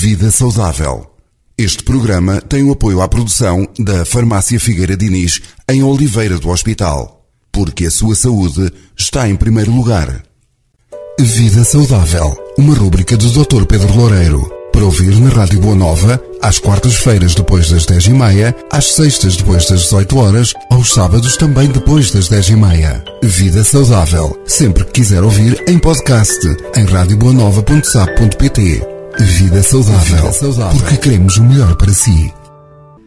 Vida Saudável. Este programa tem o apoio à produção da Farmácia Figueira Diniz em Oliveira do Hospital, porque a sua saúde está em primeiro lugar. Vida Saudável, uma rúbrica do Dr. Pedro Loureiro, para ouvir na Rádio Boa Nova, às quartas-feiras depois das 10 e meia, às sextas depois das 18 horas, aos sábados também depois das 10 e meia. Vida Saudável, sempre que quiser ouvir em podcast, em radioboanova.sap.pt. Vida saudável, Vida saudável, porque queremos o melhor para si.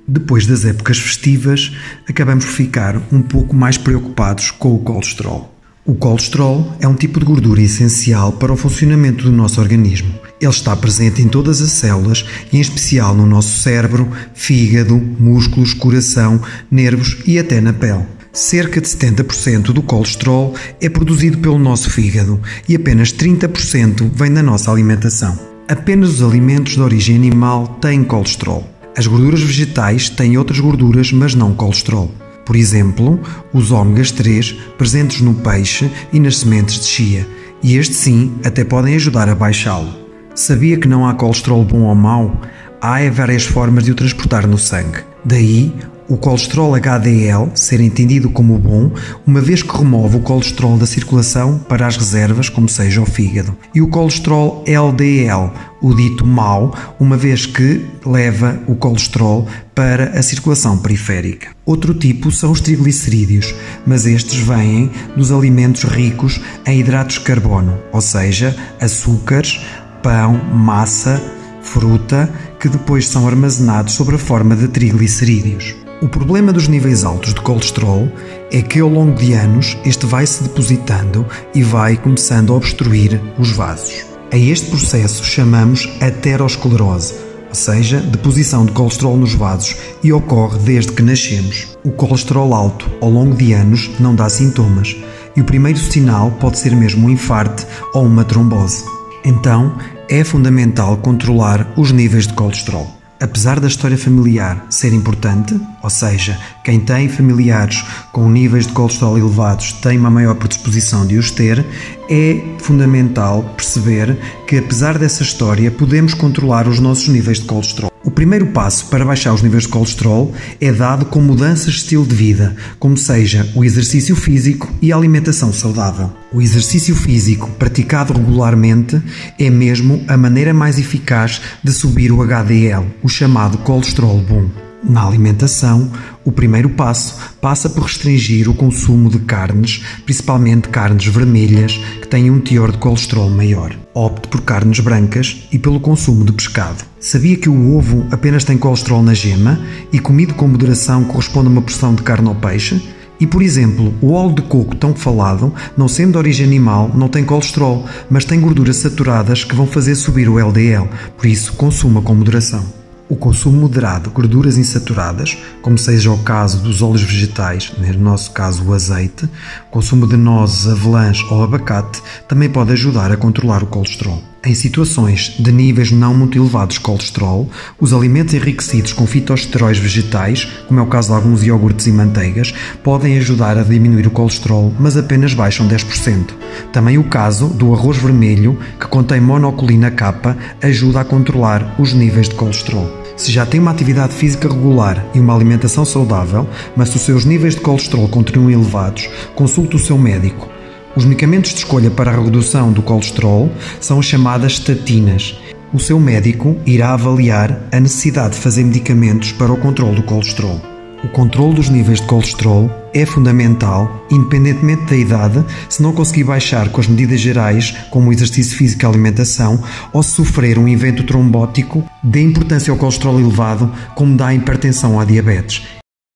Depois das épocas festivas, acabamos por ficar um pouco mais preocupados com o colesterol. O colesterol é um tipo de gordura essencial para o funcionamento do nosso organismo. Ele está presente em todas as células e, em especial, no nosso cérebro, fígado, músculos, coração, nervos e até na pele. Cerca de 70% do colesterol é produzido pelo nosso fígado e apenas 30% vem da nossa alimentação. Apenas os alimentos de origem animal têm colesterol. As gorduras vegetais têm outras gorduras, mas não colesterol. Por exemplo, os ômegas 3 presentes no peixe e nas sementes de chia, e este sim até podem ajudar a baixá-lo. Sabia que não há colesterol bom ou mau? Há várias formas de o transportar no sangue. Daí o colesterol HDL ser entendido como bom, uma vez que remove o colesterol da circulação para as reservas, como seja o fígado, e o colesterol LDL, o dito mau, uma vez que leva o colesterol para a circulação periférica. Outro tipo são os triglicerídeos, mas estes vêm dos alimentos ricos em hidratos de carbono, ou seja, açúcares, pão, massa, fruta, que depois são armazenados sob a forma de triglicerídeos. O problema dos níveis altos de colesterol é que ao longo de anos este vai se depositando e vai começando a obstruir os vasos. A este processo chamamos aterosclerose, ou seja, deposição de colesterol nos vasos, e ocorre desde que nascemos. O colesterol alto ao longo de anos não dá sintomas, e o primeiro sinal pode ser mesmo um infarto ou uma trombose. Então, é fundamental controlar os níveis de colesterol apesar da história familiar ser importante, ou seja, quem tem familiares com níveis de colesterol elevados tem uma maior predisposição de os ter, é fundamental perceber que, apesar dessa história, podemos controlar os nossos níveis de colesterol. O primeiro passo para baixar os níveis de colesterol é dado com mudanças de estilo de vida, como seja o exercício físico e a alimentação saudável. O exercício físico praticado regularmente é mesmo a maneira mais eficaz de subir o HDL, o chamado colesterol bom. Na alimentação, o primeiro passo passa por restringir o consumo de carnes, principalmente carnes vermelhas, que têm um teor de colesterol maior. Opte por carnes brancas e pelo consumo de pescado. Sabia que o ovo apenas tem colesterol na gema e comido com moderação corresponde a uma porção de carne ou peixe? E, por exemplo, o óleo de coco tão falado, não sendo de origem animal, não tem colesterol, mas tem gorduras saturadas que vão fazer subir o LDL, por isso consuma com moderação. O consumo moderado de gorduras insaturadas, como seja o caso dos óleos vegetais, no nosso caso o azeite, consumo de nozes, avelãs ou abacate, também pode ajudar a controlar o colesterol. Em situações de níveis não muito elevados de colesterol, os alimentos enriquecidos com fitosteróis vegetais, como é o caso de alguns iogurtes e manteigas, podem ajudar a diminuir o colesterol, mas apenas baixam 10%. Também o caso do arroz vermelho, que contém monocolina K, ajuda a controlar os níveis de colesterol. Se já tem uma atividade física regular e uma alimentação saudável, mas se os seus níveis de colesterol continuam elevados, consulte o seu médico. Os medicamentos de escolha para a redução do colesterol são as chamadas estatinas. O seu médico irá avaliar a necessidade de fazer medicamentos para o controle do colesterol. O controle dos níveis de colesterol é fundamental, independentemente da idade, se não conseguir baixar com as medidas gerais, como o exercício físico e alimentação, ou se sofrer um evento trombótico, dê importância ao colesterol elevado, como dá a hipertensão à diabetes.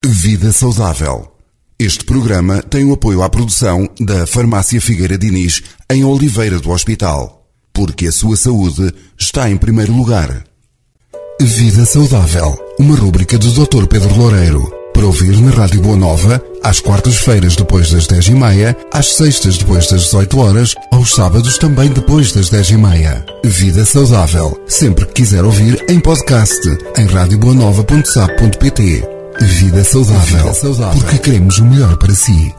Vida Saudável. Este programa tem o apoio à produção da Farmácia Figueira Diniz, em Oliveira do Hospital, porque a sua saúde está em primeiro lugar. Vida Saudável, uma rúbrica do Dr. Pedro Loureiro. Para ouvir na Rádio Boa Nova, às quartas-feiras depois das 10 e meia, às sextas depois das 18 horas, aos sábados também depois das 10 e meia. Vida Saudável, sempre que quiser ouvir em podcast, em radioboanova.sap.pt. Vida saudável, Vida saudável, porque queremos o melhor para si.